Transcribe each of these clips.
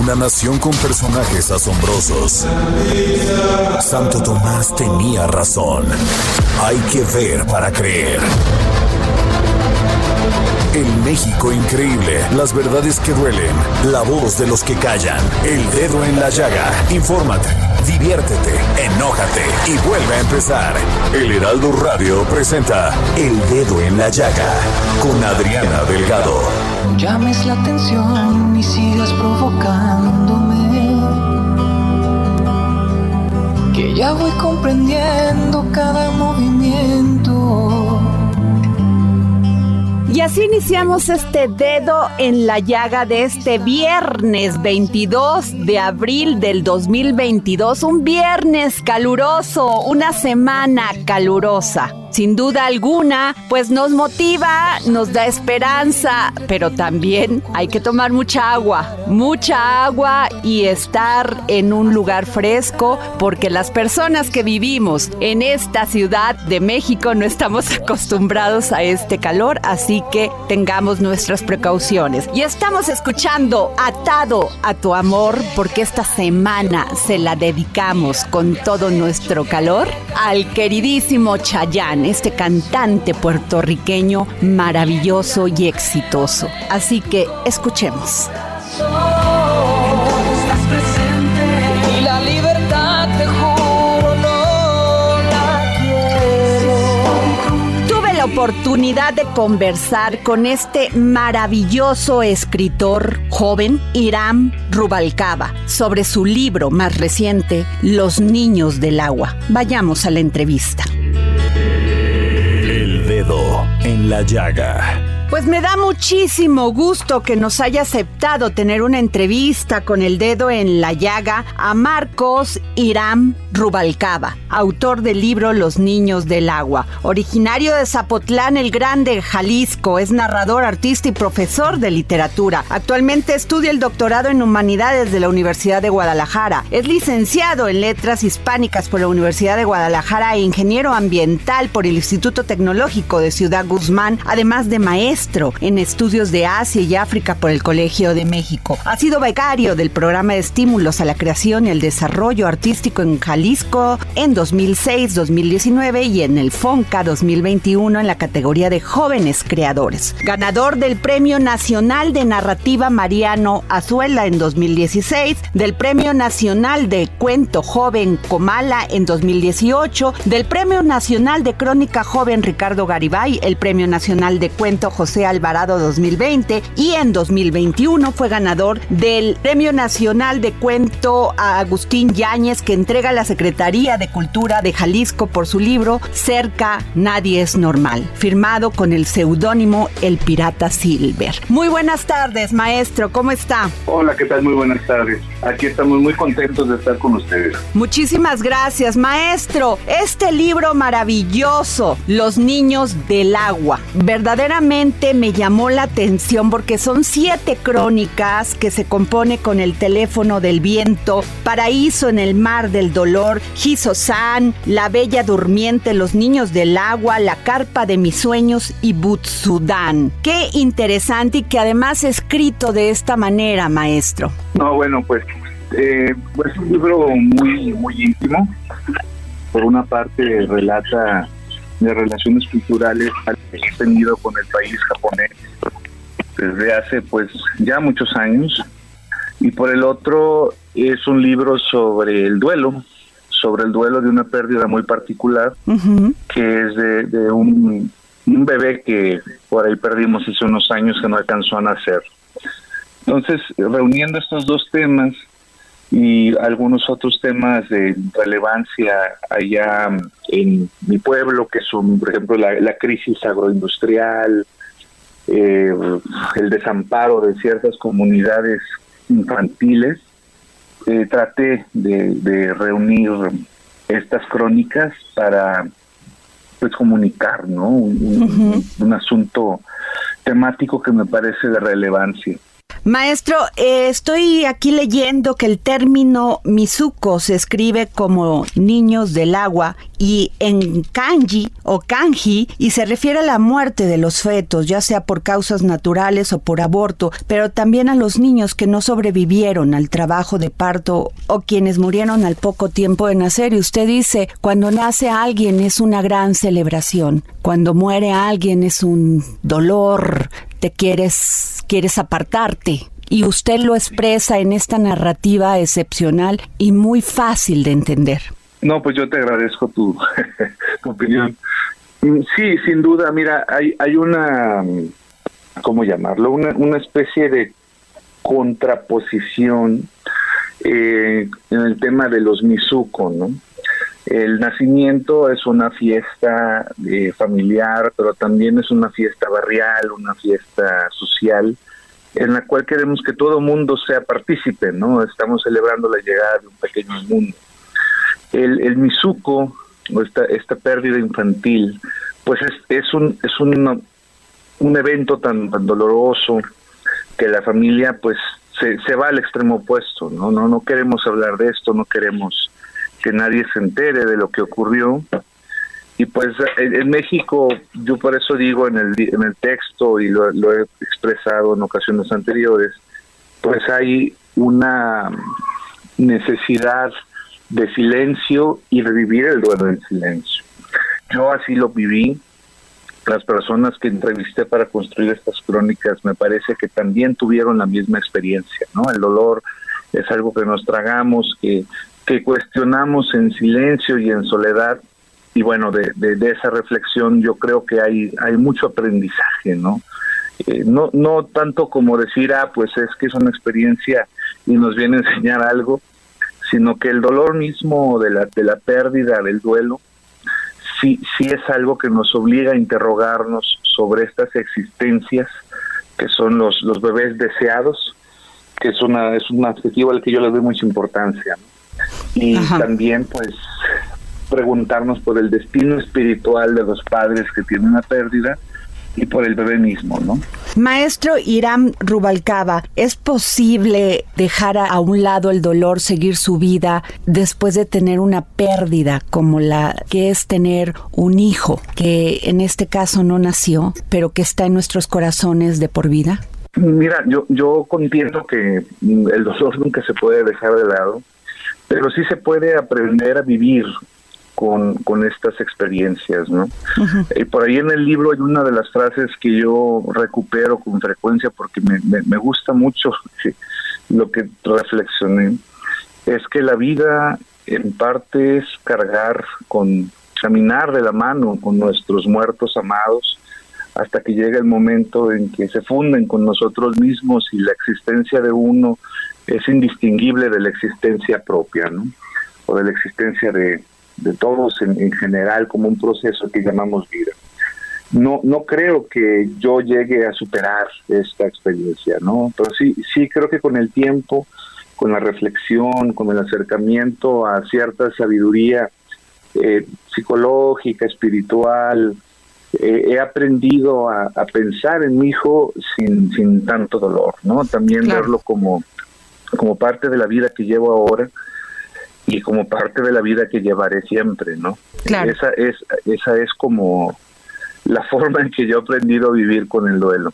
Una nación con personajes asombrosos. Santo Tomás tenía razón. Hay que ver para creer. En México increíble, las verdades que duelen, la voz de los que callan, el dedo en la llaga. Infórmate, diviértete, enójate y vuelve a empezar. El Heraldo Radio presenta El Dedo en la Llaga con Adriana Delgado. Llames la atención y sigas provocándome. Que ya voy comprendiendo cada movimiento. Y así iniciamos este dedo en la llaga de este viernes 22 de abril del 2022. Un viernes caluroso, una semana calurosa sin duda alguna, pues nos motiva, nos da esperanza, pero también hay que tomar mucha agua, mucha agua y estar en un lugar fresco, porque las personas que vivimos en esta ciudad de México no estamos acostumbrados a este calor, así que tengamos nuestras precauciones. Y estamos escuchando Atado a tu amor, porque esta semana se la dedicamos con todo nuestro calor al queridísimo Chayán este cantante puertorriqueño maravilloso y exitoso. Así que escuchemos. La oportunidad de conversar con este maravilloso escritor joven, Iram Rubalcaba, sobre su libro más reciente, Los Niños del Agua. Vayamos a la entrevista. En la Llaga. Pues me da muchísimo gusto que nos haya aceptado tener una entrevista con el dedo en la llaga a Marcos Iram Rubalcaba, autor del libro Los Niños del Agua. Originario de Zapotlán el Grande, Jalisco, es narrador, artista y profesor de literatura. Actualmente estudia el doctorado en Humanidades de la Universidad de Guadalajara. Es licenciado en Letras Hispánicas por la Universidad de Guadalajara e ingeniero ambiental por el Instituto Tecnológico de Ciudad Guzmán, además de maestro en estudios de Asia y África por el Colegio de México. Ha sido becario del programa de estímulos a la creación y el desarrollo artístico en Jalisco en 2006, 2019 y en el FONCA 2021 en la categoría de jóvenes creadores. Ganador del Premio Nacional de Narrativa Mariano Azuela en 2016, del Premio Nacional de Cuento Joven Comala en 2018, del Premio Nacional de Crónica Joven Ricardo Garibay, el Premio Nacional de Cuento José Alvarado 2020 y en 2021 fue ganador del Premio Nacional de Cuento a Agustín Yáñez que entrega la Secretaría de Cultura de Jalisco por su libro Cerca Nadie es Normal, firmado con el seudónimo El Pirata Silver. Muy buenas tardes, maestro, ¿cómo está? Hola, ¿qué tal? Muy buenas tardes. Aquí estamos muy contentos de estar con ustedes. Muchísimas gracias, maestro. Este libro maravilloso, Los Niños del Agua, verdaderamente me llamó la atención porque son siete crónicas que se compone con el teléfono del viento, Paraíso en el mar del dolor, San, La Bella Durmiente, Los Niños del Agua, La Carpa de mis Sueños y Butsudán. Qué interesante y que además escrito de esta manera, maestro. No, bueno, pues eh, es un libro muy, muy íntimo. Por una parte relata de relaciones culturales que he tenido con el país japonés desde hace pues ya muchos años y por el otro es un libro sobre el duelo, sobre el duelo de una pérdida muy particular, que es de, un, un, bebé que por ahí perdimos hace unos años que no alcanzó a nacer. Entonces, reuniendo estos dos temas y algunos otros temas de relevancia allá en mi pueblo, que son, por ejemplo, la, crisis agroindustrial, eh, el desamparo de ciertas comunidades infantiles, eh, traté de, reunir estas crónicas para pues comunicar no un asunto temático que me parece de relevancia Maestro, eh, estoy aquí leyendo que el término Mizuko se escribe como niños del agua y en kanji o kanji y se refiere a la muerte de los fetos, ya sea por causas naturales o por aborto, pero también a los niños que no sobrevivieron al trabajo de parto o quienes murieron al poco tiempo de nacer. Y usted dice, cuando nace alguien es una gran celebración, cuando muere alguien es un dolor, te quieres, quieres apartarte y usted lo expresa en esta narrativa excepcional y muy fácil de entender. No, pues yo te agradezco tu, opinión. Mm, sí, sin duda, mira, hay, hay una, ¿cómo llamarlo? Una, una especie de contraposición eh, en el tema de los Mizuko, ¿no? El nacimiento es una fiesta eh, familiar, pero también es una fiesta barrial, una fiesta social, en la cual queremos que todo mundo sea partícipe, ¿no? Estamos celebrando la llegada de un pequeño mundo. El, el o esta, esta pérdida infantil, pues es, es un es un, un evento tan, doloroso que la familia pues se, se va al extremo opuesto, ¿no? No no queremos hablar de esto, no queremos que nadie se entere de lo que ocurrió. Y pues en, México, yo por eso digo en el, en el texto y lo, he expresado en ocasiones anteriores, pues hay una necesidad de silencio y de vivir el duelo en silencio. Yo así lo viví. Las personas que entrevisté para construir estas crónicas me parece que también tuvieron la misma experiencia, ¿no? El dolor es algo que nos tragamos, que, que cuestionamos en silencio y en soledad. Y bueno, de, de, esa reflexión yo creo que hay, hay mucho aprendizaje, ¿no? Eh, no, no tanto como decir, ah, pues es que es una experiencia y nos viene a enseñar algo, sino que el dolor mismo de la, de la pérdida, del duelo, sí, sí es algo que nos obliga a interrogarnos sobre estas existencias que son los, los bebés deseados, que es, una, es un adjetivo al que yo le doy mucha importancia. Y también, pues, preguntarnos por el destino espiritual de los padres que tienen una pérdida y por el bebé mismo, ¿no? Maestro Irán Rubalcaba, ¿es posible dejar a un lado el dolor, seguir su vida después de tener una pérdida como la que es tener un hijo que en este caso no nació, pero que está en nuestros corazones de por vida? Mira, yo yo entiendo que el dolor nunca se puede dejar de lado, pero sí se puede aprender a vivir con, con estas experiencias, ¿no? Y por ahí en el libro hay una de las frases que yo recupero con frecuencia porque me, me, gusta mucho lo que reflexioné, es que la vida en parte es cargar con, caminar de la mano con nuestros muertos amados hasta que llega el momento en que se funden con nosotros mismos y la existencia de uno es indistinguible de la existencia propia, ¿no? O de la existencia de, de todos en, general como un proceso que llamamos vida. No, no creo que yo llegue a superar esta experiencia, ¿no? Pero sí, sí creo que con el tiempo, con la reflexión, con el acercamiento a cierta sabiduría eh, psicológica, espiritual, eh, he aprendido a, pensar en mi hijo sin, sin tanto dolor, ¿no? También verlo como, como parte de la vida que llevo ahora y como parte de la vida que llevaré siempre, ¿no? Esa es esa es como la forma en que yo he aprendido a vivir con el duelo.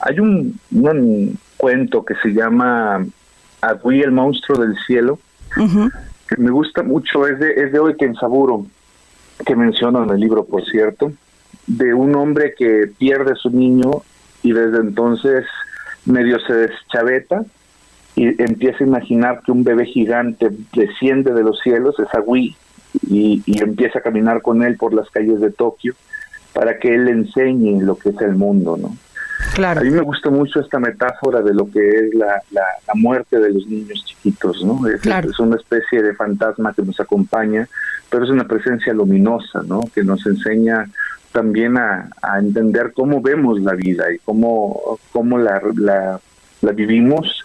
Hay un, un cuento que se llama Agui el monstruo del cielo, que me gusta mucho, es de, es de Oe Saburo, que menciona en el libro, por cierto, de un hombre que pierde a su niño y desde entonces medio se deschaveta y empieza a imaginar que un bebé gigante desciende de los cielos, es Agui, y, y empieza a caminar con él por las calles de Tokio para que él le enseñe lo que es el mundo, ¿no? Claro. A mí me gusta mucho esta metáfora de lo que es la, la, muerte de los niños chiquitos, ¿no? Es, es, una especie de fantasma que nos acompaña, pero es una presencia luminosa, ¿no? Que nos enseña también a, a entender cómo vemos la vida y cómo, cómo la, la, la vivimos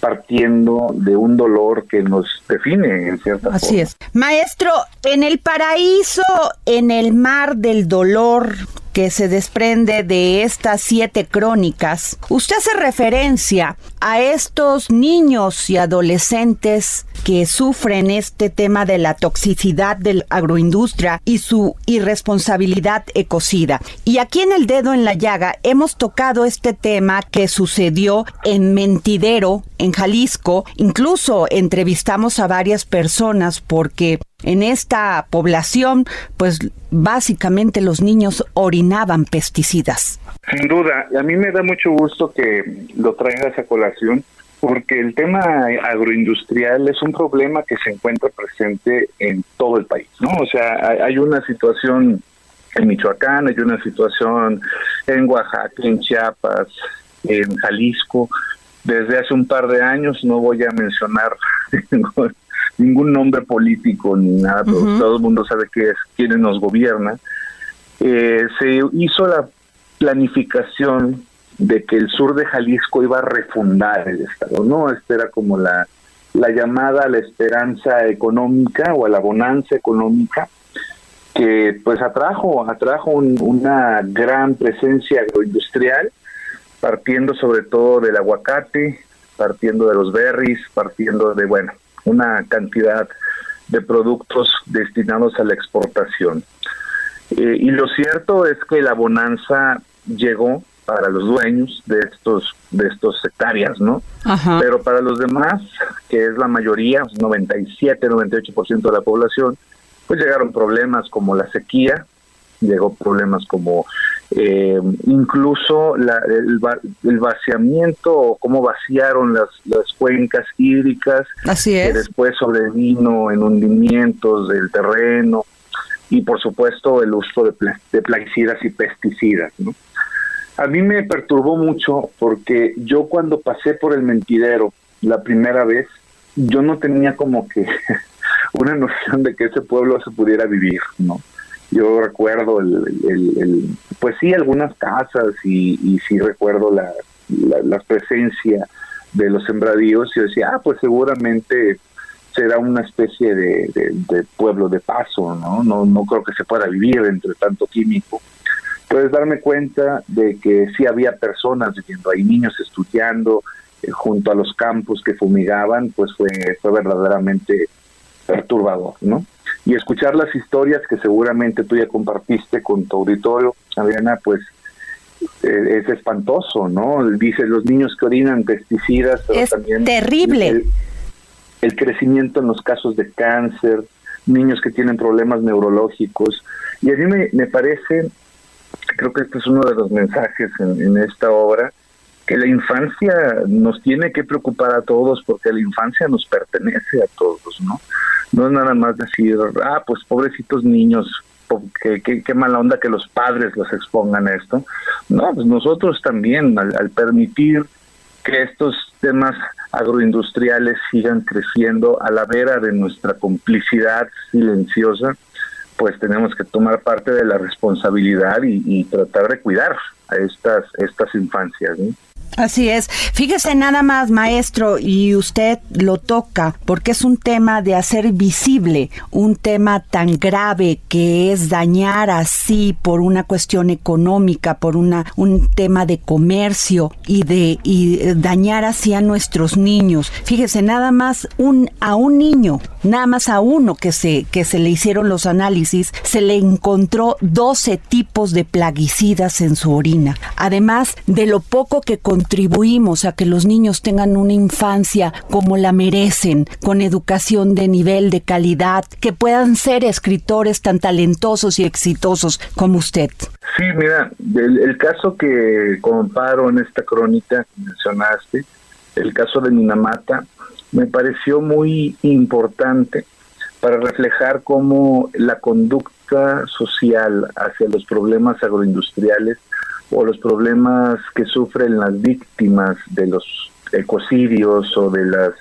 partiendo de un dolor que nos define en cierta Así es. Maestro, en el paraíso, en el mar del dolor, que se desprende de estas siete crónicas, usted hace referencia a estos niños y adolescentes que sufren este tema de la toxicidad de la agroindustria y su irresponsabilidad ecocida. Y aquí en el dedo en la llaga hemos tocado este tema que sucedió en Mentidero, en Jalisco. Incluso entrevistamos a varias personas porque en esta población, pues básicamente los niños orinaban pesticidas. Sin duda, a mí me da mucho gusto que lo traigas a colación, porque el tema agroindustrial es un problema que se encuentra presente en todo el país, ¿no? O sea, hay una situación en Michoacán, hay una situación en Oaxaca, en Chiapas, en Jalisco, desde hace un par de años, no voy a mencionar ningún nombre político ni nada, pero todo el mundo sabe que es quienes nos gobierna. Eh, se hizo la planificación de que el sur de Jalisco iba a refundar el Estado, ¿no? Esta era como la, la llamada a la esperanza económica o a la bonanza económica que pues atrajo, atrajo una gran presencia agroindustrial, partiendo sobre todo del aguacate, partiendo de los berries, partiendo de, bueno, una cantidad de productos destinados a la exportación. Eh, y lo cierto es que la bonanza llegó para los dueños de estos de estos hectáreas, ¿no? Pero para los demás, que es la mayoría, 97, 98% de la población, pues llegaron problemas como la sequía, llegó problemas como eh, incluso la, el, vaciamiento o cómo vaciaron las, las cuencas hídricas, Así es. que después sobrevino en hundimientos del terreno y por supuesto el uso de, de plaguicidas y pesticidas. ¿no? A mí me perturbó mucho porque yo cuando pasé por el mentidero la primera vez, yo no tenía como que una noción de que ese pueblo se pudiera vivir, ¿no? Yo recuerdo el, pues sí algunas casas y, y sí recuerdo la, presencia de los sembradíos. Y decía ah pues seguramente será una especie de, de, pueblo de paso no no no creo que se pueda vivir entre tanto químico puedes darme cuenta de que sí había personas viviendo ahí niños estudiando eh, junto a los campos que fumigaban pues fue fue verdaderamente perturbador no y escuchar las historias que seguramente tú ya compartiste con tu auditorio, Adriana, pues eh, es espantoso, ¿no? Dice los niños que orinan pesticidas, pero es también terrible. El, crecimiento en los casos de cáncer, niños que tienen problemas neurológicos. Y a mí me, me parece, creo que este es uno de los mensajes en, en esta obra, que la infancia nos tiene que preocupar a todos porque la infancia nos pertenece a todos, ¿no? No es nada más decir, ah, pues pobrecitos niños, qué, qué, mala onda que los padres los expongan a esto. No, pues nosotros también, al, permitir que estos temas agroindustriales sigan creciendo a la vera de nuestra complicidad silenciosa, pues tenemos que tomar parte de la responsabilidad y, y tratar de cuidar a estas, estas infancias. ¿no? Así es. Fíjese nada más, maestro, y usted lo toca porque es un tema de hacer visible, un tema tan grave que es dañar así por una cuestión económica, por una un tema de comercio y de y dañar así a nuestros niños. Fíjese nada más un a un niño, nada más a uno que se que se le hicieron los análisis, se le encontró 12 tipos de plaguicidas en su orina. Además de lo poco que con contribuimos a que los niños tengan una infancia como la merecen, con educación de nivel, de calidad, que puedan ser escritores tan talentosos y exitosos como usted. Sí, mira, el, caso que comparo en esta crónica que mencionaste el caso de Minamata, me pareció muy importante para reflejar cómo la conducta social hacia los problemas agroindustriales o los problemas que sufren las víctimas de los ecocidios o de los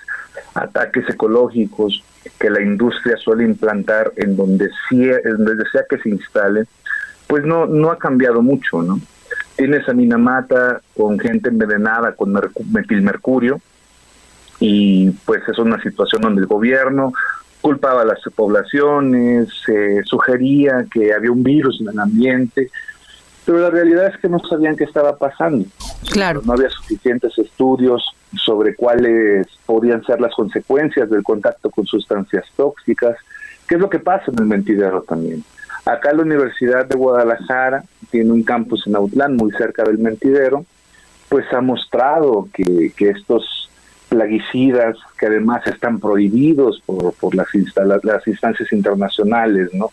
ataques ecológicos que la industria suele implantar en donde, sea, que se instale, pues no, no ha cambiado mucho, ¿no? Tienes a Minamata con gente envenenada con metilmercurio y pues es una situación donde el gobierno culpaba a las poblaciones, se sugería que había un virus en el ambiente, pero la realidad es que no sabían qué estaba pasando. Claro. No había suficientes estudios sobre cuáles podían ser las consecuencias del contacto con sustancias tóxicas, qué es lo que pasa en el mentidero también. Acá la Universidad de Guadalajara tiene un campus en Autlán, muy cerca del mentidero, pues ha mostrado que, que estos plaguicidas, que además están prohibidos por, por las, las instancias internacionales, ¿no?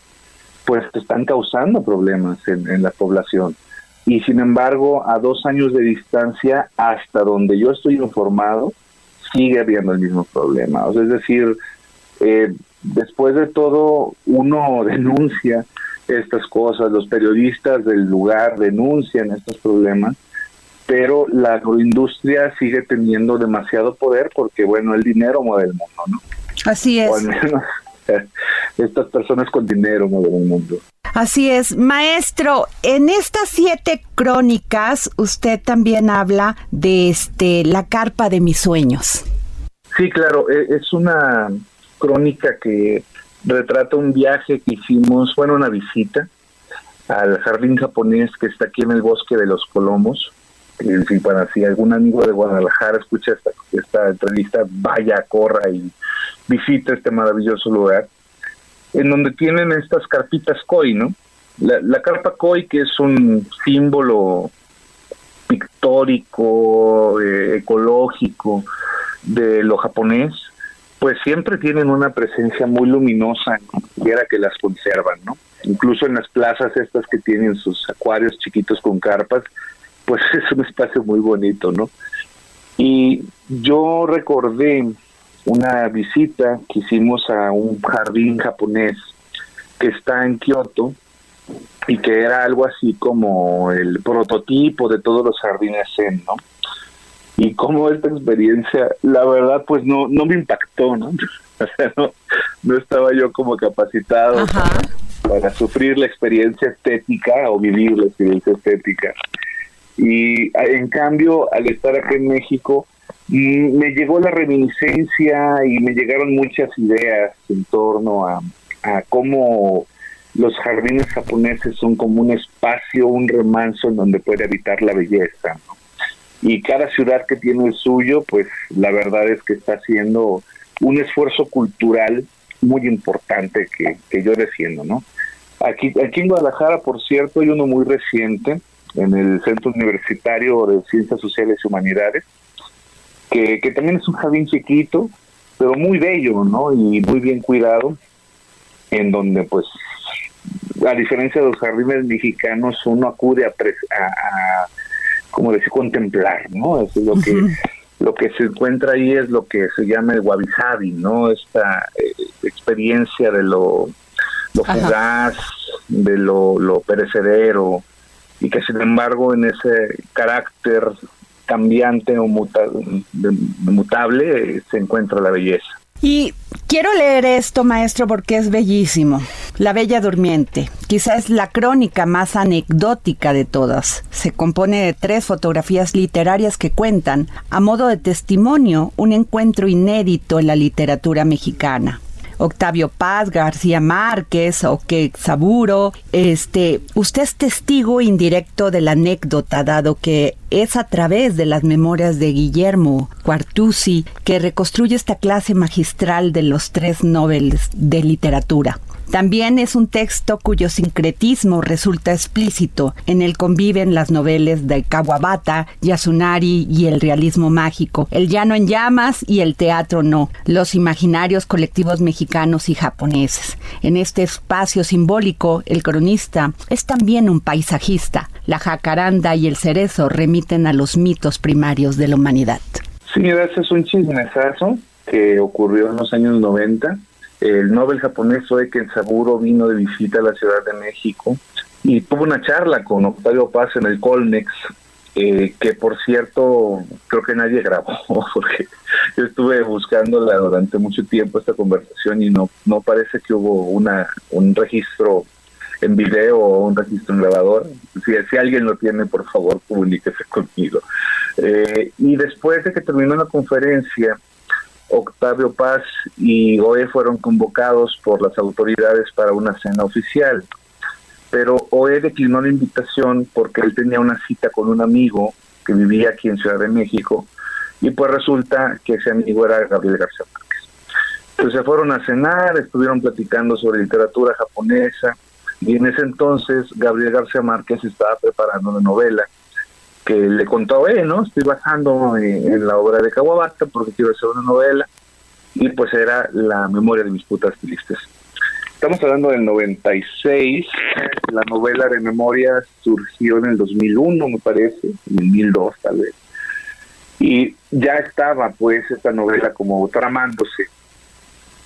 Pues están causando problemas en, en la población. Y sin embargo, a dos años de distancia, hasta donde yo estoy informado, sigue habiendo el mismo problema. O sea, es decir, eh, después de todo, uno denuncia estas cosas, los periodistas del lugar denuncian estos problemas, pero la agroindustria sigue teniendo demasiado poder porque, bueno, el dinero mueve el mundo, ¿no? Así es. O al menos estas personas con dinero mueven el mundo. Así es, maestro. En estas siete crónicas, usted también habla de este la carpa de mis sueños. Sí, claro, e, es una crónica que retrata un viaje que hicimos, bueno, una visita al jardín japonés que está aquí en el bosque de los Colomos. Si, para si algún amigo de Guadalajara escucha esta, esta entrevista, vaya, corra y visita este maravilloso lugar, en donde tienen estas carpitas koi, ¿no? La, la carpa koi, que es un símbolo pictórico, eh, ecológico de lo japonés, pues siempre tienen una presencia muy luminosa quiera que las conservan, ¿no? Incluso en las plazas estas que tienen sus acuarios chiquitos con carpas, pues es un espacio muy bonito, ¿no? Y yo recordé una visita que hicimos a un jardín japonés que está en Kioto y que era algo así como el prototipo de todos los jardines zen, ¿no? y cómo esta experiencia, la verdad, pues no, no me impactó, ¿no? O sea, no, no estaba yo como capacitado para, sufrir la experiencia estética o vivir la experiencia estética. Y en cambio, al estar aquí en México, me llegó la reminiscencia y me llegaron muchas ideas en torno a, a cómo los jardines japoneses son como un espacio, un remanso en donde puede habitar la belleza, ¿no? y cada ciudad que tiene el suyo, pues la verdad es que está haciendo un esfuerzo cultural muy importante que, que yo defiendo, ¿no? Aquí, aquí en Guadalajara, por cierto, hay uno muy reciente en el Centro Universitario de Ciencias Sociales y Humanidades, que, que también es un jardín chiquito, pero muy bello, ¿no? Y muy bien cuidado, en donde pues a diferencia de los jardines mexicanos, uno acude a, a como decir, contemplar, ¿no? es lo que lo que se encuentra ahí es lo que se llama el wabi sabi, ¿no? Esta eh, experiencia de lo, lo fugaz, de lo, lo perecedero, y que sin embargo en ese carácter cambiante o mutable se encuentra la belleza. Y quiero leer esto, maestro, porque es bellísimo. La Bella Durmiente, quizás es la crónica más anecdótica de todas. Se compone de tres fotografías literarias que cuentan, a modo de testimonio, un encuentro inédito en la literatura mexicana. Octavio Paz, García Márquez, Oque Saburo. Este, usted es testigo indirecto de la anécdota, dado que es a través de las memorias de Guillermo Cuartusi que reconstruye esta clase magistral de los tres Nobel de literatura. También es un texto cuyo sincretismo resulta explícito. En él conviven las novelas de Kawabata, Yasunari y el realismo mágico, el llano en llamas y el teatro no, los imaginarios colectivos mexicanos y japoneses. En este espacio simbólico, el cronista es también un paisajista. La jacaranda y el cerezo remiten a los mitos primarios de la humanidad. Sí, ese es un chismesazo que ocurrió en los años 90. El Nobel japonés Oeken Saburo vino de visita a la Ciudad de México y tuvo una charla con Octavio Paz en el Colmex, eh, que por cierto creo que nadie grabó, porque yo estuve buscándola durante mucho tiempo esta conversación y no, no parece que hubo una un registro en video o un registro en grabador. Si, si alguien lo tiene, por favor, comuníquese conmigo. Eh, y después de que terminó la conferencia, Octavio Paz y OE fueron convocados por las autoridades para una cena oficial. Pero OE declinó la invitación porque él tenía una cita con un amigo que vivía aquí en Ciudad de México y pues resulta que ese amigo era Gabriel García Márquez. Entonces se fueron a cenar, estuvieron platicando sobre literatura japonesa y en ese entonces Gabriel García Márquez estaba preparando una novela que le contó, eh, ¿no? Estoy bajando en, la obra de Kawabata porque quiero hacer una novela y pues era la memoria de mis putas tristes. Estamos hablando del 96, la novela de memoria surgió en el 2001, me parece, en el 2002 tal vez. Y ya estaba pues esta novela como tramándose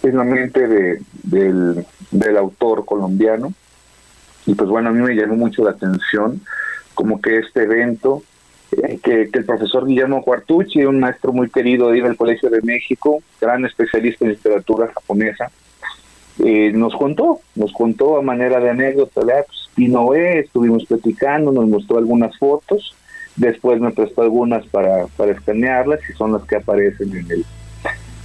en la mente de, del, del autor colombiano. Y pues bueno, a mí me llamó mucho la atención como que este evento eh, que, el profesor Guillermo Cuartucci, un maestro muy querido ahí del Colegio de México, gran especialista en literatura japonesa, eh, nos contó, nos contó a manera de anécdota, pues, Noé, estuvimos platicando, nos mostró algunas fotos, después me prestó algunas para, para escanearlas y son las que aparecen en el,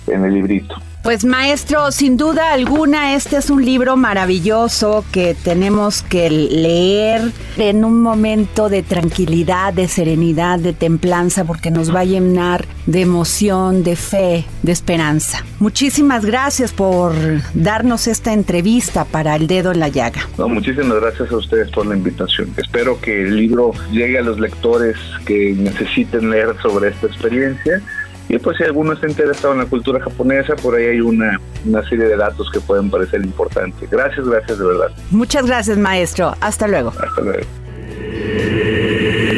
en el librito. Pues maestro, sin duda alguna, este es un libro maravilloso que tenemos que leer en un momento de tranquilidad, de serenidad, de templanza, porque nos va a llenar de emoción, de fe, de esperanza. Muchísimas gracias por darnos esta entrevista para El Dedo en la Llaga. muchísimas gracias a ustedes por la invitación. Espero que el libro llegue a los lectores que necesiten leer sobre esta experiencia y pues si alguno está interesado en la cultura japonesa, por ahí hay una, una serie de datos que pueden parecer importantes. Gracias, gracias de verdad. Muchas gracias, maestro. Hasta luego. Hasta luego.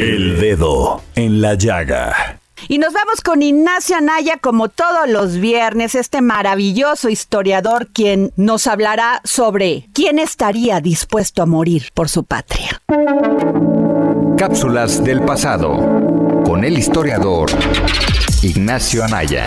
El dedo en la llaga. Y nos vamos con Ignacio Anaya, como todos los viernes, este maravilloso historiador quien nos hablará sobre quién estaría dispuesto a morir por su patria. Cápsulas del pasado con el historiador Ignacio Anaya.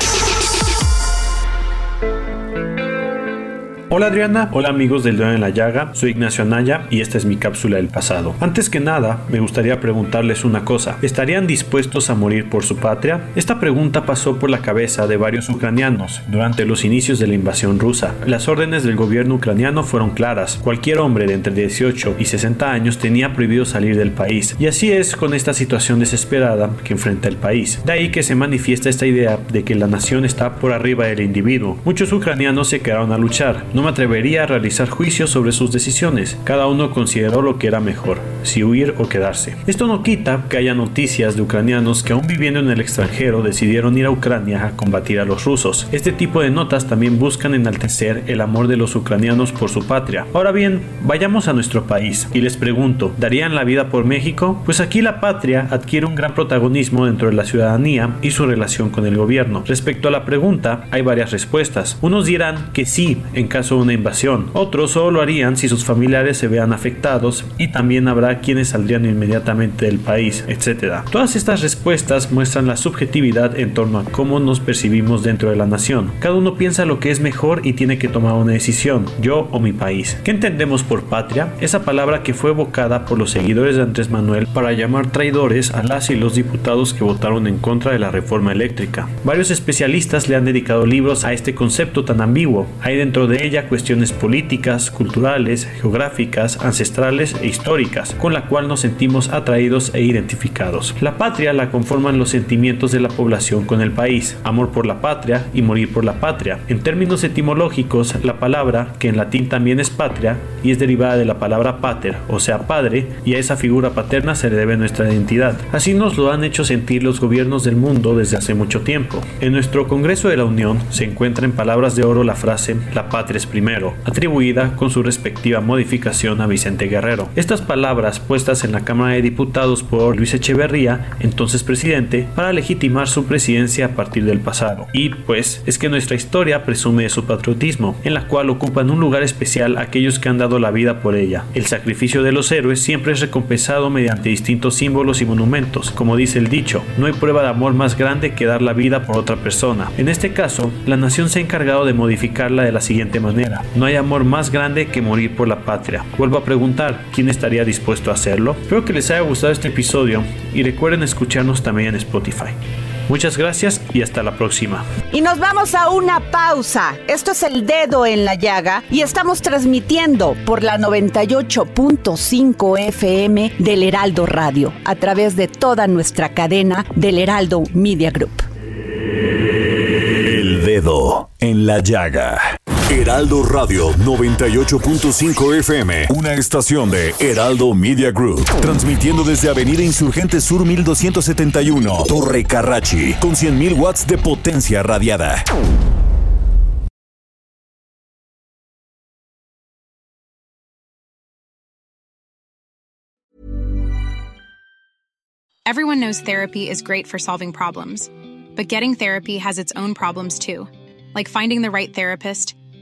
Hola Adriana, hola amigos del Dedo en la Llaga, soy Ignacio Anaya y esta es mi cápsula del pasado. Antes que nada, me gustaría preguntarles una cosa, ¿estarían dispuestos a morir por su patria? Esta pregunta pasó por la cabeza de varios ucranianos durante los inicios de la invasión rusa. Las órdenes del gobierno ucraniano fueron claras, cualquier hombre de entre 18 y 60 años tenía prohibido salir del país, y así es con esta situación desesperada que enfrenta el país. De ahí que se manifiesta esta idea de que la nación está por arriba del individuo. Muchos ucranianos se quedaron a luchar, me atrevería a realizar juicios sobre sus decisiones. Cada uno consideró lo que era mejor, si huir o quedarse. Esto no quita que haya noticias de ucranianos que aún viviendo en el extranjero decidieron ir a Ucrania a combatir a los rusos. Este tipo de notas también buscan enaltecer el amor de los ucranianos por su patria. Ahora bien, vayamos a nuestro país y les pregunto, ¿darían la vida por México? Pues aquí la patria adquiere un gran protagonismo dentro de la ciudadanía y su relación con el gobierno. Respecto a la pregunta, hay varias respuestas. Unos dirán que sí, en caso una invasión. Otros solo lo harían si sus familiares se vean afectados y también habrá quienes saldrían inmediatamente del país, etc. Todas estas respuestas muestran la subjetividad en torno a cómo nos percibimos dentro de la nación. Cada uno piensa lo que es mejor y tiene que tomar una decisión, yo o mi país. ¿Qué entendemos por patria? Esa palabra que fue evocada por los seguidores de Andrés Manuel para llamar traidores a las y los diputados que votaron en contra de la reforma eléctrica. Varios especialistas le han dedicado libros a este concepto tan ambiguo. Hay dentro de ella cuestiones políticas, culturales, geográficas, ancestrales e históricas, con la cual nos sentimos atraídos e identificados. La patria la conforman los sentimientos de la población con el país, amor por la patria y morir por la patria. En términos etimológicos, la palabra, que en latín también es patria, y es derivada de la palabra pater, o sea padre, y a esa figura paterna se le debe nuestra identidad. Así nos lo han hecho sentir los gobiernos del mundo desde hace mucho tiempo. En nuestro Congreso de la Unión se encuentra en palabras de oro la frase la patria es primero, atribuida con su respectiva modificación a Vicente Guerrero. Estas palabras puestas en la Cámara de Diputados por Luis Echeverría, entonces presidente, para legitimar su presidencia a partir del pasado. Y pues es que nuestra historia presume de su patriotismo, en la cual ocupan un lugar especial aquellos que han dado la vida por ella. El sacrificio de los héroes siempre es recompensado mediante distintos símbolos y monumentos. Como dice el dicho, no hay prueba de amor más grande que dar la vida por otra persona. En este caso, la nación se ha encargado de modificarla de la siguiente manera. No hay amor más grande que morir por la patria. Vuelvo a preguntar, ¿quién estaría dispuesto a hacerlo? Espero que les haya gustado este episodio y recuerden escucharnos también en Spotify. Muchas gracias y hasta la próxima. Y nos vamos a una pausa. Esto es el dedo en la llaga y estamos transmitiendo por la 98.5 FM del Heraldo Radio a través de toda nuestra cadena del Heraldo Media Group. El dedo en la llaga. Heraldo Radio 98.5 FM, una estación de Heraldo Media Group, transmitiendo desde Avenida Insurgente Sur 1271, Torre Carrachi, con 100.000 watts de potencia radiada. Everyone knows therapy is great for solving problems, but getting therapy has its own problems too, like finding the right therapist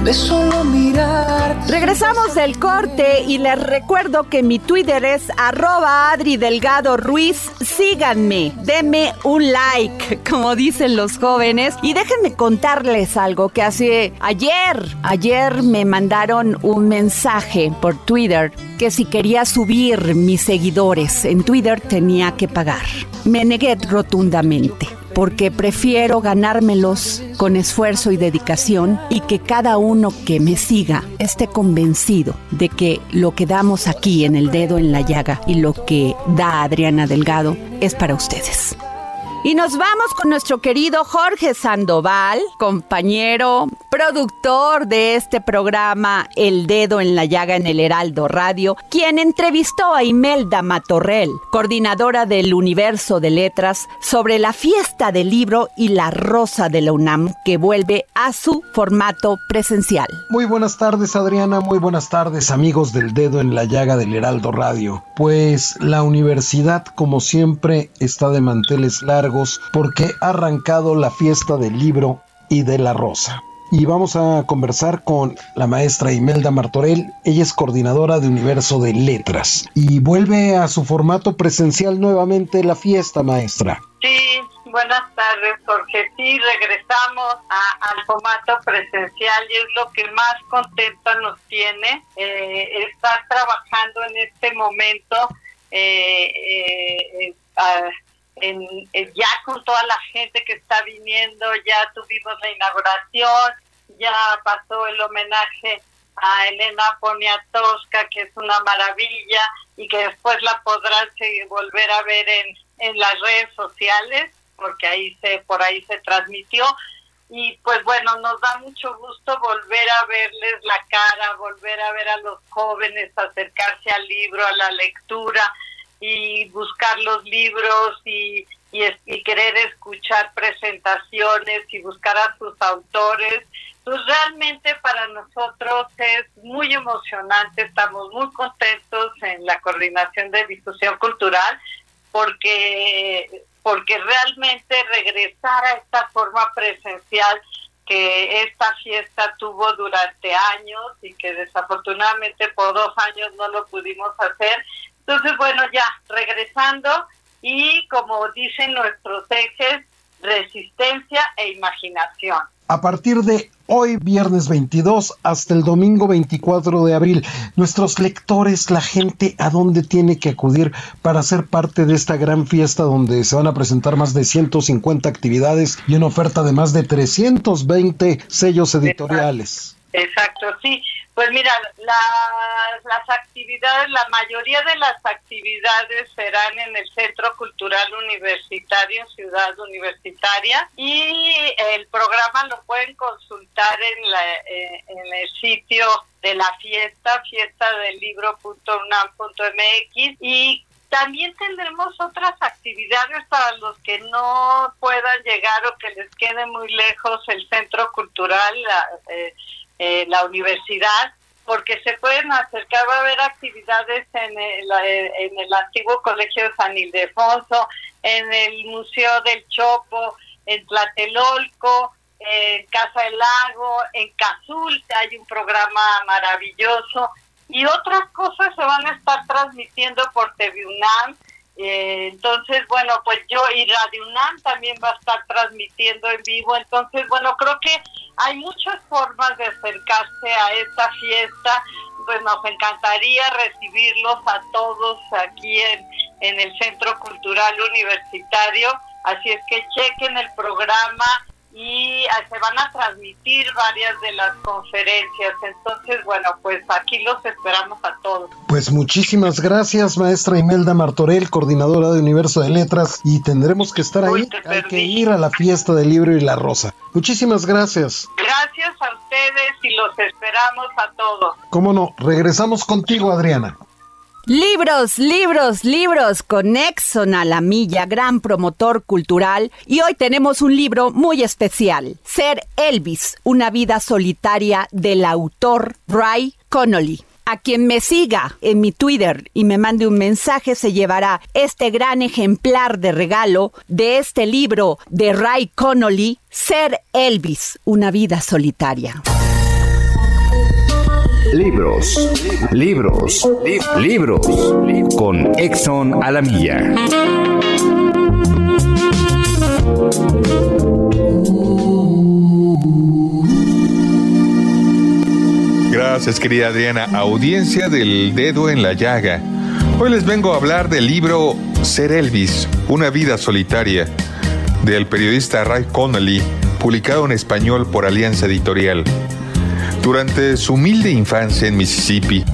Donde solo mirar. Regresamos del corte y les recuerdo que mi Twitter es arroba Adri Delgado Ruiz. Síganme, denme un like, como dicen los jóvenes. Y déjenme contarles algo que hace ayer, ayer me mandaron un mensaje por Twitter que si quería subir mis seguidores en Twitter tenía que pagar. Me negué rotundamente porque prefiero ganármelos con esfuerzo y dedicación y que cada uno que me siga esté convencido de que lo que damos aquí en el dedo en la llaga y lo que da Adriana Delgado es para ustedes. Y nos vamos con nuestro querido Jorge Sandoval, compañero, productor de este programa El Dedo en la Llaga en el Heraldo Radio, quien entrevistó a Imelda Matorrell, coordinadora del Universo de Letras, sobre la fiesta del libro y la rosa de la UNAM, que vuelve a su formato presencial. Muy buenas tardes Adriana, muy buenas tardes amigos del Dedo en la Llaga del Heraldo Radio. Pues la universidad como siempre está de manteles largos porque ha arrancado la fiesta del libro y de la rosa. Y vamos a conversar con la maestra Imelda Martorell. Ella es coordinadora de Universo de Letras. Y vuelve a su formato presencial nuevamente la fiesta, maestra. Sí, buenas tardes, porque sí regresamos al formato presencial y es lo que más contenta nos tiene eh, estar trabajando en este momento. Eh, eh, en, ya con toda la gente que está viniendo, ya tuvimos la inauguración, ya pasó el homenaje a Elena Poniatowska, que es una maravilla y que después la podrán volver a ver en, en las redes sociales, porque ahí se por ahí se transmitió. Y pues bueno, nos da mucho gusto volver a verles la cara, volver a ver a los jóvenes acercarse al libro, a la lectura, y buscar los libros y, y, querer escuchar presentaciones y buscar a sus autores. Pues realmente para nosotros es muy emocionante, estamos muy contentos en la coordinación de difusión cultural porque porque realmente regresar a esta forma presencial que esta fiesta tuvo durante años y que desafortunadamente por dos años no lo pudimos hacer. Entonces, bueno, ya regresando y como dicen nuestros ejes, resistencia e imaginación. A partir de hoy, viernes 22, hasta el domingo 24 de abril, nuestros lectores, la gente, ¿a dónde tiene que acudir para ser parte de esta gran fiesta donde se van a presentar más de 150 actividades y una oferta de más de 320 sellos editoriales? Exacto, sí. Pues mira, las actividades, la mayoría de las actividades serán en el Centro Cultural Universitario, Ciudad Universitaria, y el programa lo pueden consultar en, la, eh, en el sitio de la fiesta, fiesta del libro.unam.mx, y también tendremos otras actividades para los que no puedan llegar o que les quede muy lejos el centro cultural. Eh, eh, la universidad, porque se pueden acercar, va a haber actividades en el, en el antiguo Colegio de San Ildefonso, en el Museo del Chopo, en Tlatelolco, en Casa del Lago, en Cazul, hay un programa maravilloso y otras cosas se van a estar transmitiendo por TV UNAM. Eh, entonces, bueno, pues yo y Radio UNAM también va a estar transmitiendo en vivo. Entonces, bueno, creo que hay muchas formas de acercarse a esta fiesta, pues nos encantaría recibirlos a todos aquí en, en el Centro Cultural Universitario, así es que chequen el programa y ah, se van a transmitir varias de las conferencias. Entonces, bueno, pues aquí los esperamos a todos. Pues muchísimas gracias, maestra Imelda Martorell, coordinadora de Universo de Letras, y tendremos que estar ahí. Hay que ir a la fiesta del libro y la rosa. Muchísimas gracias. Gracias a ustedes y los esperamos a todos. ¿Cómo no? Regresamos contigo, Adriana. Libros, libros, libros con Exxon a la milla, gran promotor cultural. Y hoy tenemos un libro muy especial, Ser Elvis, una vida solitaria del autor Ray Connolly. A quien me siga en mi Twitter y me mande un mensaje se llevará este gran ejemplar de regalo de este libro de Ray Connolly, Ser Elvis, una vida solitaria. Libros, libros, libros, con Exxon a la milla. Gracias, querida Adriana. Audiencia del dedo en la llaga. Hoy les vengo a hablar del libro Ser Elvis, una vida solitaria, del periodista Ray Connolly, publicado en español por Alianza Editorial. Durante su humilde infancia en Mississippi,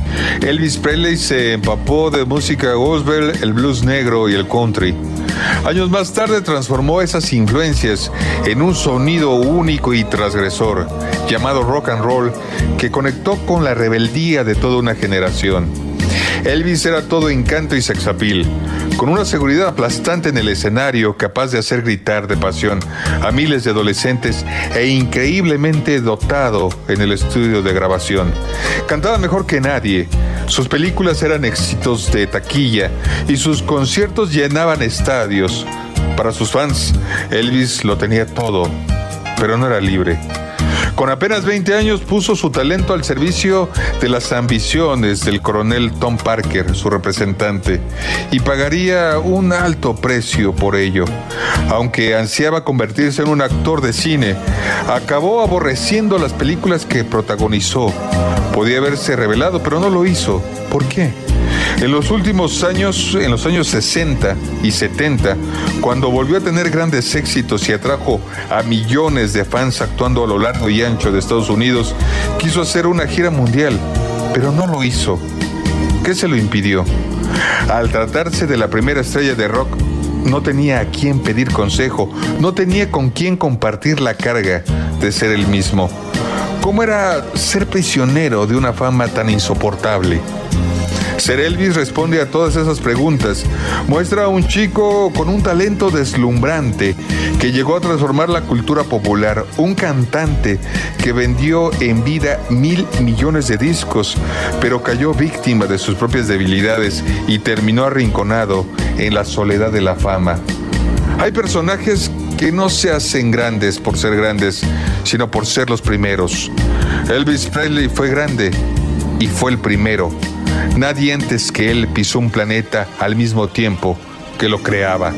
Elvis Presley se empapó de música gospel, el blues negro y el country. Años más tarde transformó esas influencias en un sonido único y transgresor, llamado rock and roll, que conectó con la rebeldía de toda una generación. Elvis era todo encanto y sexapil, con una seguridad aplastante en el escenario, capaz de hacer gritar de pasión a miles de adolescentes e increíblemente dotado en el estudio de grabación. Cantaba mejor que nadie, sus películas eran éxitos de taquilla y sus conciertos llenaban estadios. Para sus fans, Elvis lo tenía todo, pero no era libre. Con apenas 20 años puso su talento al servicio de las ambiciones del coronel Tom Parker, su representante, y pagaría un alto precio por ello. Aunque ansiaba convertirse en un actor de cine, acabó aborreciendo las películas que protagonizó. Podía haberse revelado, pero no lo hizo. ¿Por qué? En los últimos años, en los años 60 y 70, cuando volvió a tener grandes éxitos y atrajo a millones de fans actuando a lo largo y ancho de Estados Unidos, quiso hacer una gira mundial, pero no lo hizo. ¿Qué se lo impidió? Al tratarse de la primera estrella de rock, no tenía a quién pedir consejo, no tenía con quién compartir la carga de ser el mismo. ¿Cómo era ser prisionero de una fama tan insoportable? Ser Elvis responde a todas esas preguntas. Muestra a un chico con un talento deslumbrante que llegó a transformar la cultura popular, un cantante que vendió en vida mil millones de discos, pero cayó víctima de sus propias debilidades y terminó arrinconado en la soledad de la fama. Hay personajes que no se hacen grandes por ser grandes, sino por ser los primeros. Elvis Presley fue grande y fue el primero. Nadie antes que él pisó un planeta al mismo tiempo que lo creaba.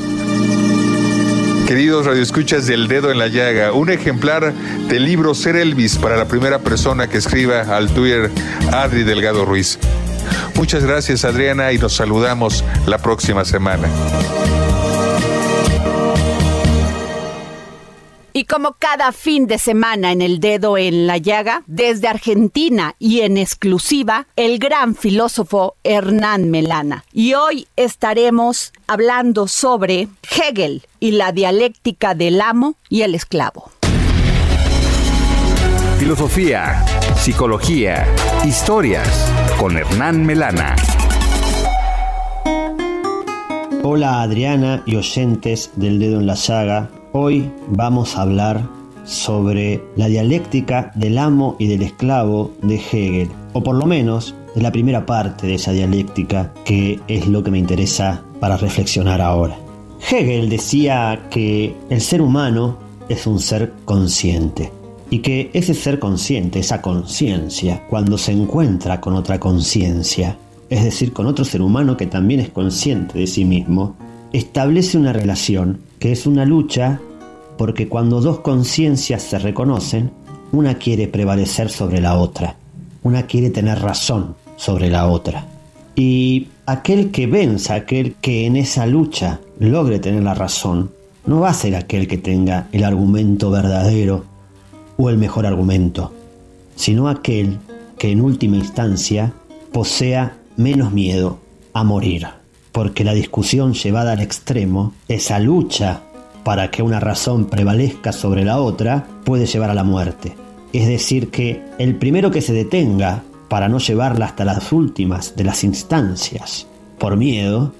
Queridos radioescuchas del dedo en la llaga, un ejemplar del libro Ser Elvis para la primera persona que escriba al Twitter Adri Delgado Ruiz. Muchas gracias Adriana y nos saludamos la próxima semana. Y como cada fin de semana en el dedo en la llaga, desde Argentina y en exclusiva, el gran filósofo Hernán Melana. Y hoy estaremos hablando sobre Hegel y la dialéctica del amo y el esclavo. Filosofía, psicología, historias con Hernán Melana. Hola Adriana y oyentes del dedo en la llaga. Hoy vamos a hablar sobre la dialéctica del amo y del esclavo de Hegel, o por lo menos de la primera parte de esa dialéctica que es lo que me interesa para reflexionar ahora. Hegel decía que el ser humano es un ser consciente y que ese ser consciente, esa conciencia, cuando se encuentra con otra conciencia, es decir, con otro ser humano que también es consciente de sí mismo, establece una relación que es una lucha porque cuando dos conciencias se reconocen, una quiere prevalecer sobre la otra, una quiere tener razón sobre la otra. Y aquel que venza, aquel que en esa lucha logre tener la razón, no va a ser aquel que tenga el argumento verdadero o el mejor argumento, sino aquel que en última instancia posea menos miedo a morir porque la discusión llevada al extremo, esa lucha para que una razón prevalezca sobre la otra, puede llevar a la muerte. Es decir, que el primero que se detenga para no llevarla hasta las últimas de las instancias, por miedo,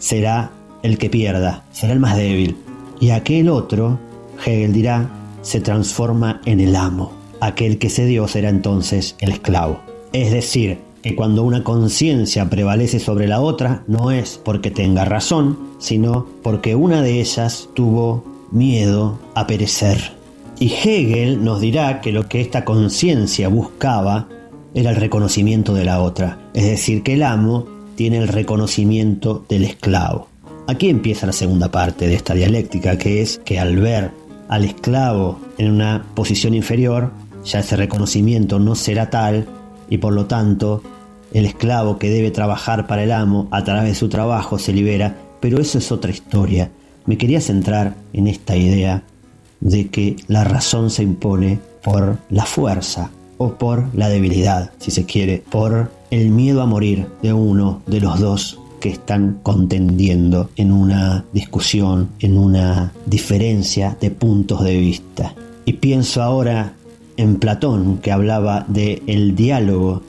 será el que pierda, será el más débil. Y aquel otro, Hegel dirá, se transforma en el amo. Aquel que se dio será entonces el esclavo. Es decir, que cuando una conciencia prevalece sobre la otra no es porque tenga razón, sino porque una de ellas tuvo miedo a perecer. Y Hegel nos dirá que lo que esta conciencia buscaba era el reconocimiento de la otra, es decir, que el amo tiene el reconocimiento del esclavo. Aquí empieza la segunda parte de esta dialéctica, que es que al ver al esclavo en una posición inferior, ya ese reconocimiento no será tal y por lo tanto el esclavo que debe trabajar para el amo a través de su trabajo se libera, pero eso es otra historia. Me quería centrar en esta idea de que la razón se impone por la fuerza o por la debilidad, si se quiere, por el miedo a morir de uno de los dos que están contendiendo en una discusión, en una diferencia de puntos de vista. Y pienso ahora en Platón, que hablaba de el diálogo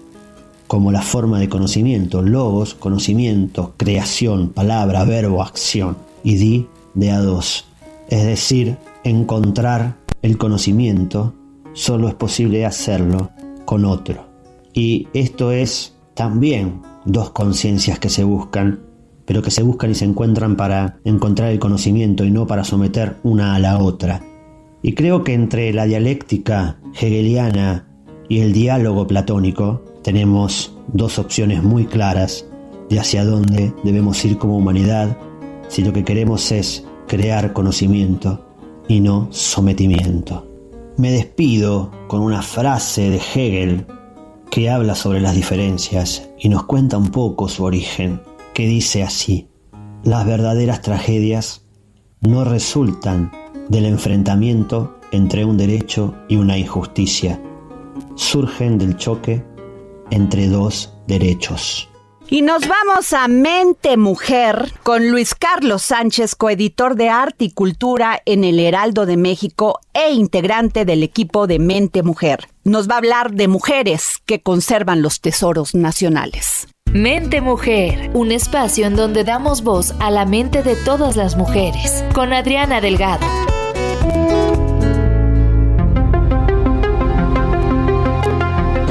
como la forma de conocimiento, logos, conocimiento, creación, palabra, verbo, acción, y di de a dos. Es decir, encontrar el conocimiento solo es posible hacerlo con otro. Y esto es también dos conciencias que se buscan, pero que se buscan y se encuentran para encontrar el conocimiento y no para someter una a la otra. Y creo que entre la dialéctica hegeliana y el diálogo platónico tenemos dos opciones muy claras de hacia dónde debemos ir como humanidad si lo que queremos es crear conocimiento y no sometimiento. Me despido con una frase de Hegel que habla sobre las diferencias y nos cuenta un poco su origen, que dice así, las verdaderas tragedias no resultan del enfrentamiento entre un derecho y una injusticia, surgen del choque entre dos derechos. Y nos vamos a Mente Mujer con Luis Carlos Sánchez, coeditor de Arte y Cultura en el Heraldo de México e integrante del equipo de Mente Mujer. Nos va a hablar de mujeres que conservan los tesoros nacionales. Mente Mujer, un espacio en donde damos voz a la mente de todas las mujeres, con Adriana Delgado. Thank you.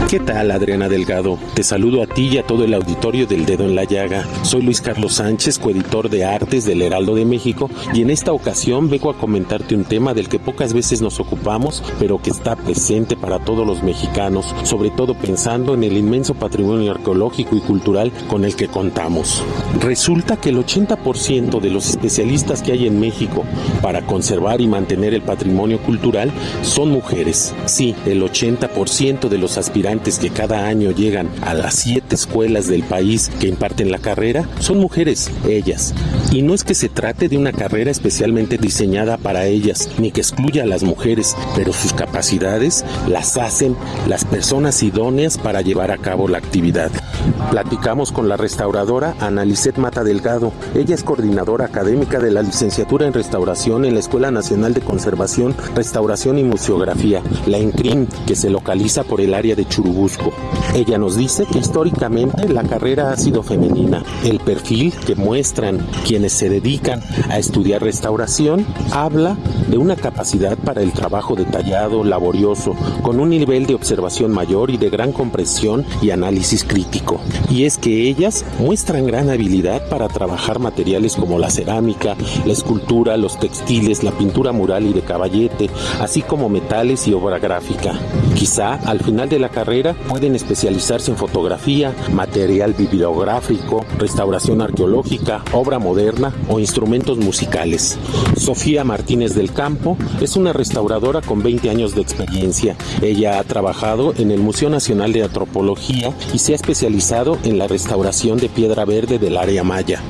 ¿Qué tal, Adriana Delgado? Te saludo a ti y a todo el auditorio del Dedo en la Llaga. Soy Luis Carlos Sánchez, coeditor de artes del Heraldo de México, y en esta ocasión vengo a comentarte un tema del que pocas veces nos ocupamos, pero que está presente para todos los mexicanos, sobre todo pensando en el inmenso patrimonio arqueológico y cultural con el que contamos. Resulta que el 80% de los especialistas que hay en México para conservar y mantener el patrimonio cultural son mujeres. Sí, el 80% de los aspirantes que cada año llegan a las siete escuelas del país que imparten la carrera son mujeres, ellas. Y no es que se trate de una carrera especialmente diseñada para ellas, ni que excluya a las mujeres, pero sus capacidades las hacen las personas idóneas para llevar a cabo la actividad. Platicamos con la restauradora Analicet Mata Delgado. Ella es coordinadora académica de la licenciatura en restauración en la Escuela Nacional de Conservación, Restauración y Museografía, la ENCRIM, que se localiza por el área de Churubusco ella nos dice que históricamente la carrera ha sido femenina. El perfil que muestran quienes se dedican a estudiar restauración habla de una capacidad para el trabajo detallado, laborioso, con un nivel de observación mayor y de gran comprensión y análisis crítico. Y es que ellas muestran gran habilidad para trabajar materiales como la cerámica, la escultura, los textiles, la pintura mural y de caballete, así como metales y obra gráfica. Quizá al final de la carrera pueden especializarse en fotografía, material bibliográfico, restauración arqueológica, obra moderna o instrumentos musicales. Sofía Martínez del Campo es una restauradora con 20 años de experiencia. Ella ha trabajado en el Museo Nacional de Antropología y se ha especializado en la restauración de piedra verde del área maya.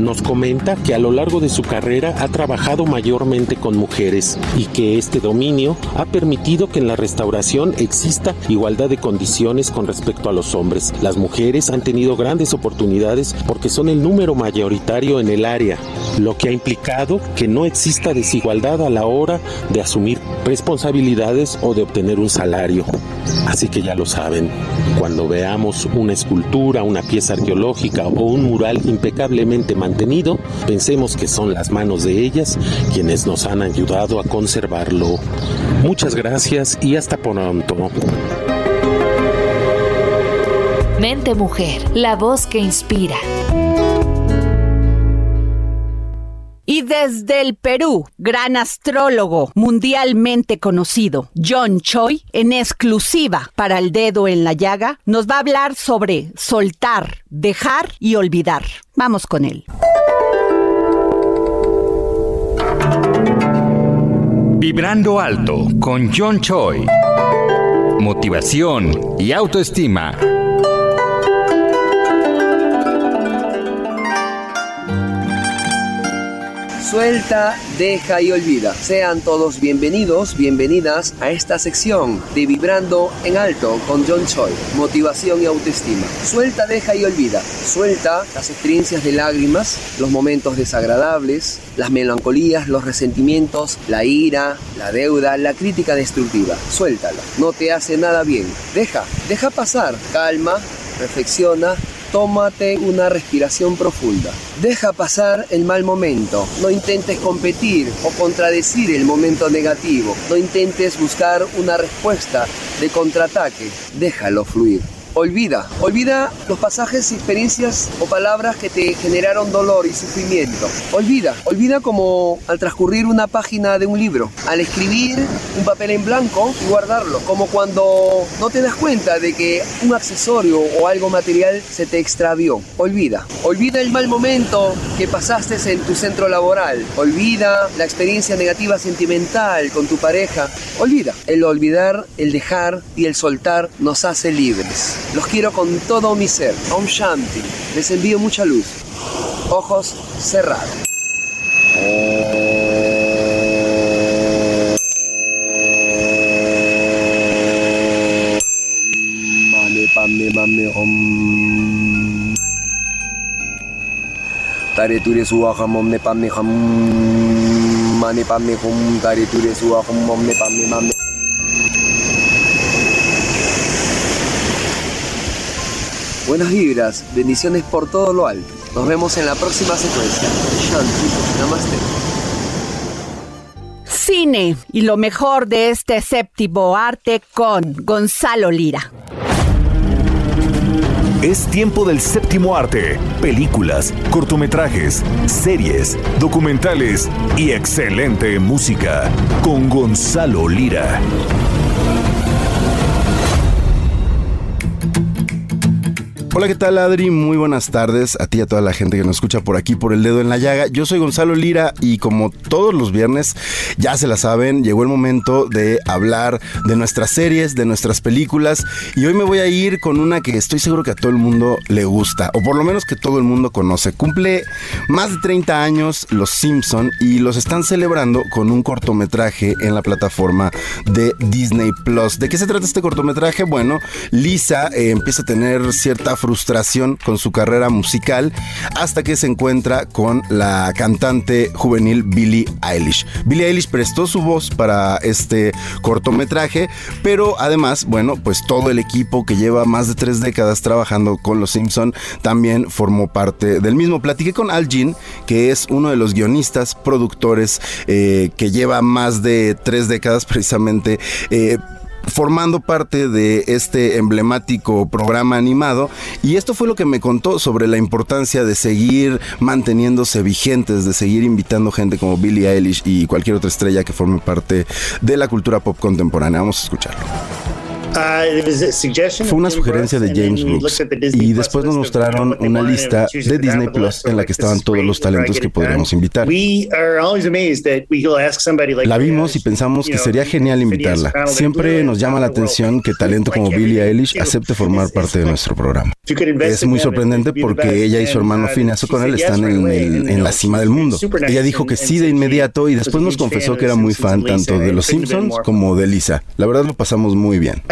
Nos comenta que a lo largo de su carrera ha trabajado mayormente con mujeres y que este dominio ha permitido que en la restauración exista igualdad de condiciones con respecto a los hombres. Las mujeres han tenido grandes oportunidades porque son el número mayoritario en el área, lo que ha implicado que no exista desigualdad a la hora de asumir responsabilidades o de obtener un salario. Así que ya lo saben, cuando veamos una escultura, una pieza arqueológica o un mural impecablemente mantenido, pensemos que son las manos de ellas quienes nos han ayudado a conservarlo. Muchas gracias y hasta pronto. Mente Mujer, la voz que inspira. Y desde el Perú, gran astrólogo mundialmente conocido, John Choi, en exclusiva para el dedo en la llaga, nos va a hablar sobre soltar, dejar y olvidar. Vamos con él. Vibrando alto con John Choi. Motivación y autoestima. Suelta, deja y olvida. Sean todos bienvenidos, bienvenidas a esta sección de Vibrando en Alto con John Choi. Motivación y autoestima. Suelta, deja y olvida. Suelta las experiencias de lágrimas, los momentos desagradables, las melancolías, los resentimientos, la ira, la deuda, la crítica destructiva. Suéltalo. No te hace nada bien. Deja, deja pasar. Calma, reflexiona tómate una respiración profunda. Deja pasar el mal momento. No intentes competir o contradecir el momento negativo. No intentes buscar una respuesta de contraataque. Déjalo fluir. Olvida, olvida los pasajes, experiencias o palabras que te generaron dolor y sufrimiento. Olvida, olvida como al transcurrir una página de un libro, al escribir un papel en blanco y guardarlo, como cuando no te das cuenta de que un accesorio o algo material se te extravió. Olvida, olvida el mal momento que pasaste en tu centro laboral. Olvida la experiencia negativa sentimental con tu pareja. Olvida, el olvidar, el dejar y el soltar nos hace libres. Los quiero con todo mi ser. Om Shanti. Les envío mucha luz. Ojos cerrados. Mame, mame, om. Tare ture suaha mom ne ham. Mane. Tare ture suaha mom ne mame. Buenas vibras, bendiciones por todo lo alto. Nos vemos en la próxima secuencia. Shanti, namaste. Cine y lo mejor de este séptimo arte con Gonzalo Lira. Es tiempo del séptimo arte, películas, cortometrajes, series, documentales y excelente música con Gonzalo Lira. Hola, ¿qué tal Adri? Muy buenas tardes a ti y a toda la gente que nos escucha por aquí por el dedo en la llaga. Yo soy Gonzalo Lira y como todos los viernes, ya se la saben, llegó el momento de hablar de nuestras series, de nuestras películas y hoy me voy a ir con una que estoy seguro que a todo el mundo le gusta o por lo menos que todo el mundo conoce. Cumple más de 30 años Los Simpson y los están celebrando con un cortometraje en la plataforma de Disney Plus. ¿De qué se trata este cortometraje? Bueno, Lisa eh, empieza a tener cierta frustración con su carrera musical hasta que se encuentra con la cantante juvenil Billie Eilish. Billie Eilish prestó su voz para este cortometraje, pero además, bueno, pues todo el equipo que lleva más de tres décadas trabajando con Los Simpson también formó parte del mismo. Platiqué con Al Jean, que es uno de los guionistas, productores, eh, que lleva más de tres décadas precisamente. Eh, formando parte de este emblemático programa animado y esto fue lo que me contó sobre la importancia de seguir manteniéndose vigentes, de seguir invitando gente como Billie Eilish y cualquier otra estrella que forme parte de la cultura pop contemporánea. Vamos a escucharlo. Fue una sugerencia de James Brooks y después nos mostraron una lista de Disney Plus en la que estaban todos los talentos que podríamos invitar. La vimos y pensamos que sería genial invitarla. Siempre nos llama la atención que talento como Billie Eilish acepte formar parte de nuestro programa. Es muy sorprendente porque ella y su hermano Phineas O'Connell están en, en la cima del mundo. Ella dijo que sí de inmediato y después nos confesó que era muy fan tanto de Los Simpsons como de Lisa. La verdad lo pasamos muy bien.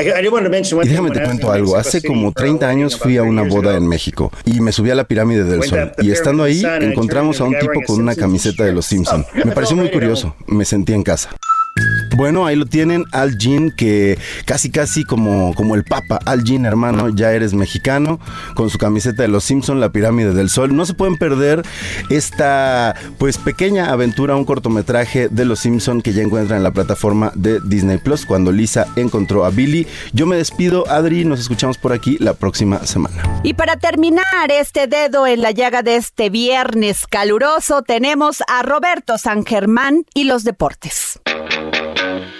Y déjame te cuento algo. Hace como 30 años fui a una boda en México y me subí a la pirámide del sol. Y estando ahí encontramos a un tipo con una camiseta de los Simpson. Me pareció muy curioso. Me sentí en casa. Bueno, ahí lo tienen, Al Jean, que casi casi como, como el Papa, Al Jean, hermano, ya eres mexicano, con su camiseta de los Simpson, la pirámide del sol. No se pueden perder esta pues pequeña aventura, un cortometraje de los Simpson que ya encuentran en la plataforma de Disney Plus cuando Lisa encontró a Billy. Yo me despido, Adri, nos escuchamos por aquí la próxima semana. Y para terminar este dedo en la llaga de este viernes caluroso, tenemos a Roberto San Germán y los deportes.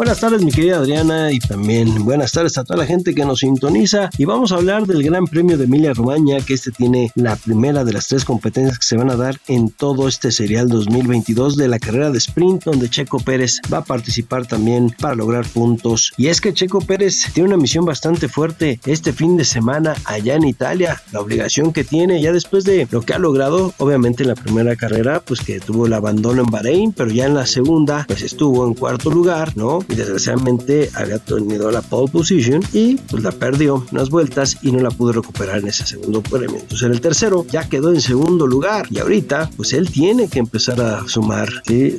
Buenas tardes, mi querida Adriana, y también buenas tardes a toda la gente que nos sintoniza. Y vamos a hablar del Gran Premio de Emilia Romagna, que este tiene la primera de las tres competencias que se van a dar en todo este serial 2022 de la carrera de sprint, donde Checo Pérez va a participar también para lograr puntos. Y es que Checo Pérez tiene una misión bastante fuerte este fin de semana allá en Italia. La obligación que tiene ya después de lo que ha logrado, obviamente en la primera carrera, pues que tuvo el abandono en Bahrein, pero ya en la segunda, pues estuvo en cuarto lugar, ¿no? Y desgraciadamente había tenido la pole position y pues la perdió unas vueltas y no la pudo recuperar en ese segundo premio. Entonces en el tercero ya quedó en segundo lugar y ahorita pues él tiene que empezar a sumar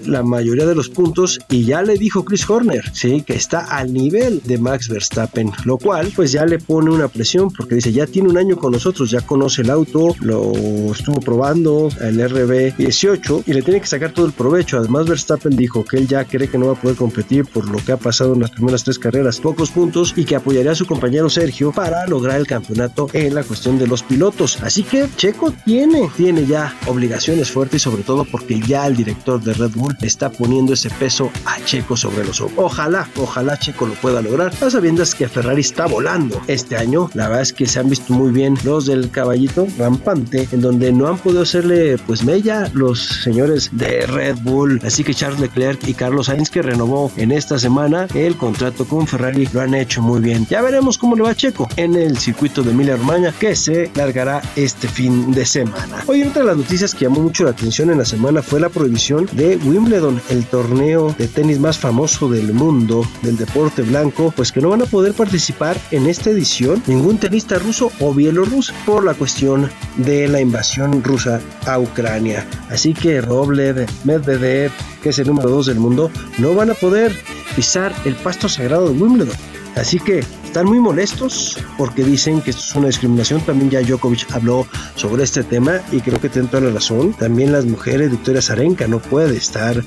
la mayoría de los puntos y ya le dijo Chris Horner ¿sí? que está al nivel de Max Verstappen, lo cual pues ya le pone una presión porque dice ya tiene un año con nosotros, ya conoce el auto, lo estuvo probando el RB18 y le tiene que sacar todo el provecho. Además Verstappen dijo que él ya cree que no va a poder competir por lo que ha pasado en las primeras tres carreras, pocos puntos y que apoyaría a su compañero Sergio para lograr el campeonato en la cuestión de los pilotos. Así que Checo tiene, tiene ya obligaciones fuertes, sobre todo porque ya el director de Red Bull está poniendo ese peso a Checo sobre los ojos. Ojalá, ojalá Checo lo pueda lograr. Las sabiendas que Ferrari está volando este año. La verdad es que se han visto muy bien los del caballito rampante, en donde no han podido hacerle pues mella los señores de Red Bull. Así que Charles Leclerc y Carlos Sainz que renovó en esta semana el contrato con Ferrari lo han hecho muy bien. Ya veremos cómo le va a Checo en el circuito de Emilia Romagna que se largará este fin de semana. Hoy otra de las noticias que llamó mucho la atención en la semana fue la prohibición de Wimbledon, el torneo de tenis más famoso del mundo del deporte blanco, pues que no van a poder participar en esta edición ningún tenista ruso o bielorruso por la cuestión de la invasión rusa a Ucrania. Así que Roblev, Medvedev, que es el número 2 del mundo, no van a poder pisar el pasto sagrado de Wimbledon. Así que están muy molestos porque dicen que esto es una discriminación. También ya Djokovic habló sobre este tema y creo que tiene toda la razón. También las mujeres, Victoria Zarenka no puede estar,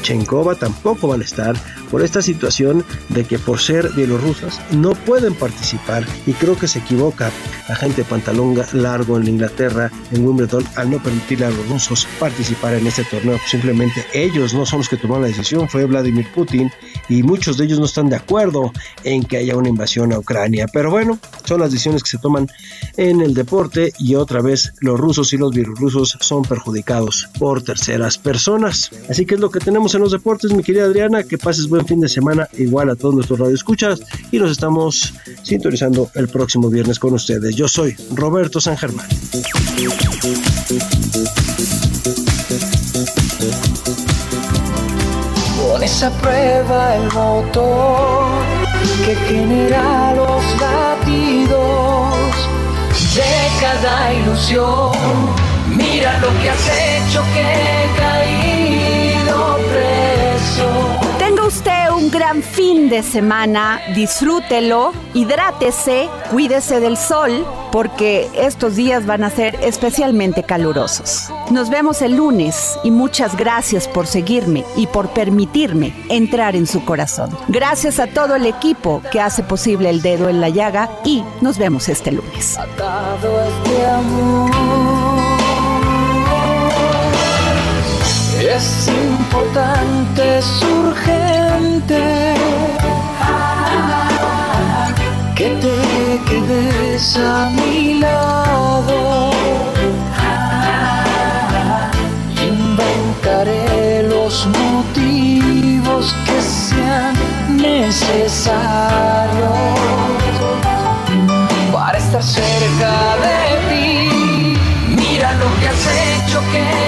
Chenkova tampoco van a estar por esta situación de que por ser bielorrusas no pueden participar y creo que se equivoca la gente pantalón largo en Inglaterra, en Wimbledon, al no permitirle a los rusos participar en este torneo. Simplemente ellos no son los que tomaron la decisión, fue Vladimir Putin y muchos de ellos no están de acuerdo en que haya una invasión a Ucrania. Pero bueno, son las decisiones que se toman en el deporte y otra vez los rusos y los bielorrusos son perjudicados por terceras personas. Así que es lo que tenemos en los deportes, mi querida Adriana, que pases buen fin de semana igual a todos nuestros radioescuchas y nos estamos sintonizando el próximo viernes con ustedes. Yo soy Roberto San Germán. Que genera los latidos de cada ilusión. Mira lo que has hecho que he caído preso gran fin de semana, disfrútelo, hidrátese, cuídese del sol, porque estos días van a ser especialmente calurosos. Nos vemos el lunes y muchas gracias por seguirme y por permitirme entrar en su corazón. Gracias a todo el equipo que hace posible el dedo en la llaga y nos vemos este lunes. Es importante, es urgente que te quedes a mi lado. Inventaré los motivos que sean necesarios para estar cerca de ti. Mira lo que has hecho que